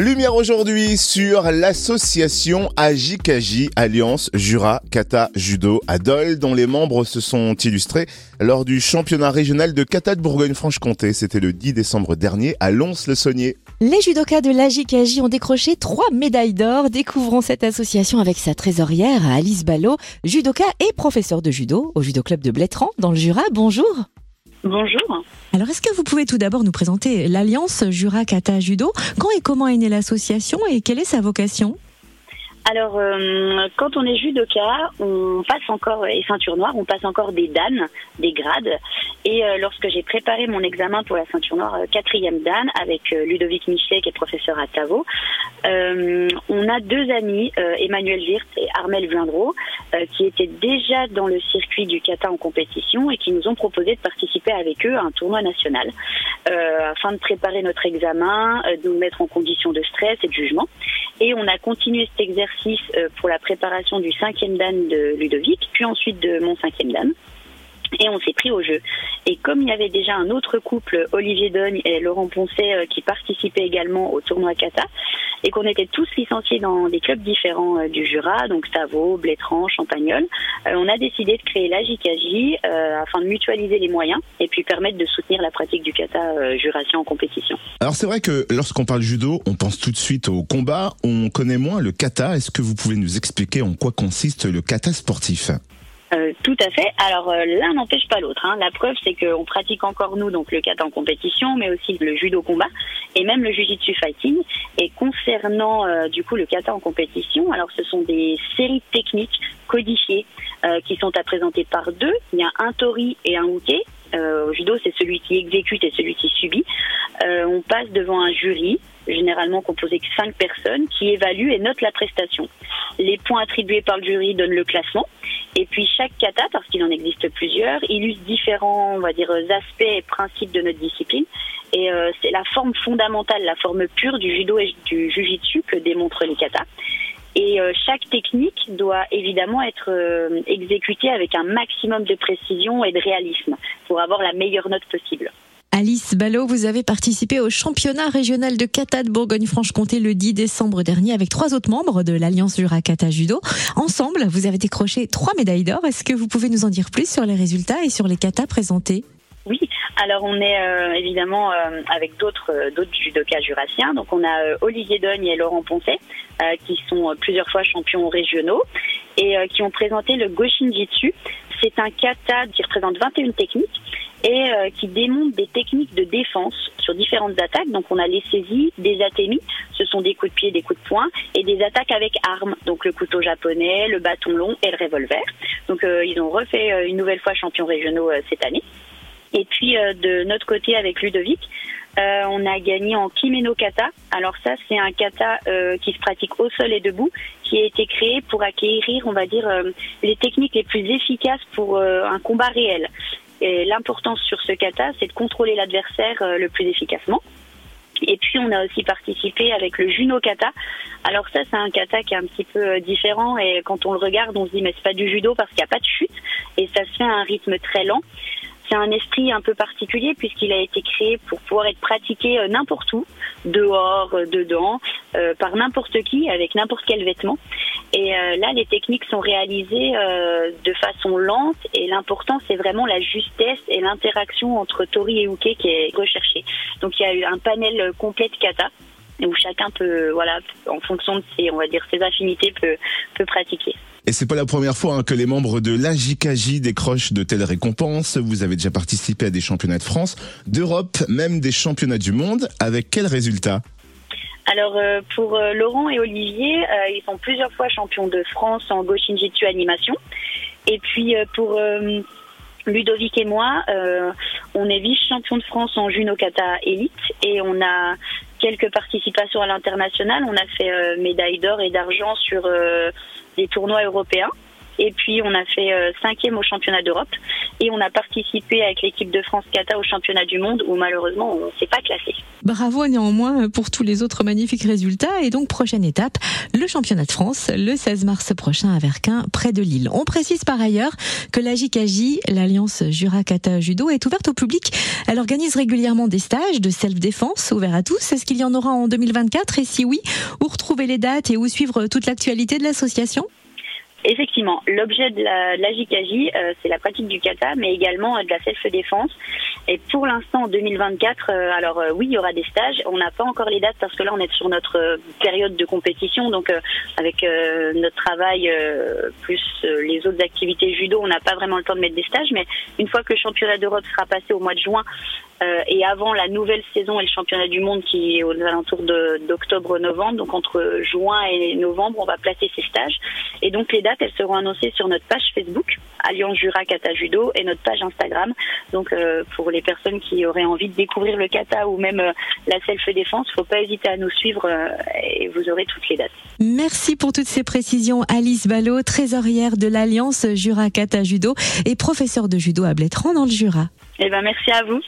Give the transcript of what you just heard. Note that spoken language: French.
Lumière aujourd'hui sur l'association Ajikaji, Alliance Jura Kata Judo à Dole, dont les membres se sont illustrés lors du championnat régional de kata de Bourgogne-Franche-Comté. C'était le 10 décembre dernier à Lons-le-Saunier. Les judokas de l'Ajikaji ont décroché trois médailles d'or. Découvrons cette association avec sa trésorière Alice Ballot, judoka et professeur de judo au judo club de Blétran dans le Jura. Bonjour. Bonjour. Alors, est-ce que vous pouvez tout d'abord nous présenter l'Alliance Jura Kata Judo? Quand et comment est née l'association et quelle est sa vocation? Alors, euh, quand on est judoka, on passe encore, et ceinture noire, on passe encore des dan, des grades. Et euh, lorsque j'ai préparé mon examen pour la ceinture noire, euh, quatrième dan, avec Ludovic Michel, qui est professeur à Tavo, on a deux amis, Emmanuel Wirth et Armel Vindreau, qui étaient déjà dans le circuit du kata en compétition et qui nous ont proposé de participer avec eux à un tournoi national, afin de préparer notre examen, de nous mettre en condition de stress et de jugement. Et on a continué cet exercice euh, pour la préparation du cinquième dan de Ludovic, puis ensuite de mon cinquième dan. Et on s'est pris au jeu. Et comme il y avait déjà un autre couple, Olivier Dogne et Laurent Poncet, euh, qui participaient également au tournoi Kata, et qu'on était tous licenciés dans des clubs différents euh, du Jura, donc Stavo, Blétran, Champagnol, euh, on a décidé de créer la JKJ afin de mutualiser les moyens et puis permettre de soutenir la pratique du kata jurassien en compétition. Alors c'est vrai que lorsqu'on parle judo, on pense tout de suite au combat, on connaît moins le kata. Est-ce que vous pouvez nous expliquer en quoi consiste le kata sportif? Euh, tout à fait. Alors euh, l'un n'empêche pas l'autre. Hein. La preuve, c'est qu'on pratique encore nous donc le kata en compétition, mais aussi le judo combat et même le jujitsu fighting. Et concernant euh, du coup le kata en compétition, alors ce sont des séries techniques codifiées qui sont à présenter par deux. Il y a un tori et un uke. au judo, c'est celui qui exécute et celui qui subit. on passe devant un jury généralement composé de cinq personnes, qui évaluent et notent la prestation. Les points attribués par le jury donnent le classement. Et puis chaque kata, parce qu'il en existe plusieurs, illustre différents, on va aspects et principes de notre discipline. Et euh, c'est la forme fondamentale, la forme pure du judo et du jujitsu que démontrent les katas. Et euh, chaque technique doit évidemment être euh, exécutée avec un maximum de précision et de réalisme pour avoir la meilleure note possible. Alice Ballot, vous avez participé au championnat régional de kata de Bourgogne-Franche-Comté le 10 décembre dernier avec trois autres membres de l'Alliance Jura Kata Judo. Ensemble, vous avez décroché trois médailles d'or. Est-ce que vous pouvez nous en dire plus sur les résultats et sur les katas présentés? Oui, alors on est euh, évidemment euh, avec d'autres euh, d'autres judokas jurassiens. Donc on a Olivier Dogne et Laurent Poncet qui sont plusieurs fois champions régionaux et qui ont présenté le Goshin Jitsu. C'est un kata qui représente 21 techniques et euh, qui démontre des techniques de défense sur différentes attaques. Donc on a les saisies, des atémies, ce sont des coups de pied, des coups de poing, et des attaques avec armes, donc le couteau japonais, le bâton long et le revolver. Donc euh, ils ont refait euh, une nouvelle fois champions régionaux cette année. Et puis de notre côté avec Ludovic, on a gagné en kimeno kata. Alors ça, c'est un kata qui se pratique au sol et debout, qui a été créé pour acquérir, on va dire, les techniques les plus efficaces pour un combat réel. L'importance sur ce kata, c'est de contrôler l'adversaire euh, le plus efficacement. Et puis on a aussi participé avec le Juno Kata. Alors ça c'est un kata qui est un petit peu euh, différent et quand on le regarde on se dit mais c'est pas du judo parce qu'il n'y a pas de chute et ça se fait à un rythme très lent c'est un esprit un peu particulier puisqu'il a été créé pour pouvoir être pratiqué euh, n'importe où, dehors, dedans, euh, par n'importe qui, avec n'importe quel vêtement. Et là, les techniques sont réalisées de façon lente et l'important, c'est vraiment la justesse et l'interaction entre Tori et Uke qui est recherchée. Donc il y a eu un panel complet de kata où chacun peut, voilà, en fonction de ses, on va dire, ses affinités, peut, peut pratiquer. Et c'est pas la première fois hein, que les membres de l'AJKJ décrochent de telles récompenses. Vous avez déjà participé à des championnats de France, d'Europe, même des championnats du monde. Avec quels résultats? Alors euh, pour euh, Laurent et Olivier, euh, ils sont plusieurs fois champions de France en Goshin Jitsu animation. Et puis pour Ludovic et moi, on est vice-champion de France en Juno Kata Elite et on a quelques participations à l'international. On a fait médaille d'or et d'argent sur des tournois européens. Et puis on a fait euh, cinquième au championnat d'Europe et on a participé avec l'équipe de France Kata au championnat du monde où malheureusement on s'est pas classé. Bravo néanmoins pour tous les autres magnifiques résultats et donc prochaine étape, le championnat de France le 16 mars prochain à Verquin près de Lille. On précise par ailleurs que la JKJ, l'Alliance Jura Kata Judo est ouverte au public. Elle organise régulièrement des stages de self-défense ouverts à tous. Est-ce qu'il y en aura en 2024 et si oui, où retrouver les dates et où suivre toute l'actualité de l'association? Effectivement, l'objet de la, de la euh, c'est la pratique du kata, mais également euh, de la self-défense. Et pour l'instant, en 2024, euh, alors oui, il y aura des stages. On n'a pas encore les dates parce que là, on est sur notre période de compétition. Donc, avec notre travail plus les autres activités judo, on n'a pas vraiment le temps de mettre des stages. Mais une fois que le championnat d'Europe sera passé au mois de juin et avant la nouvelle saison et le championnat du monde qui est aux alentours d'octobre-novembre, donc entre juin et novembre, on va placer ces stages. Et donc les dates, elles seront annoncées sur notre page Facebook, Alliance Jura Kata Judo, et notre page Instagram. Donc euh, pour les personnes qui auraient envie de découvrir le kata ou même euh, la self-défense, faut pas hésiter à nous suivre euh, et vous aurez toutes les dates. Merci pour toutes ces précisions, Alice Ballot, trésorière de l'Alliance Jura Kata Judo et professeure de judo à Blétran dans le Jura. Eh ben merci à vous.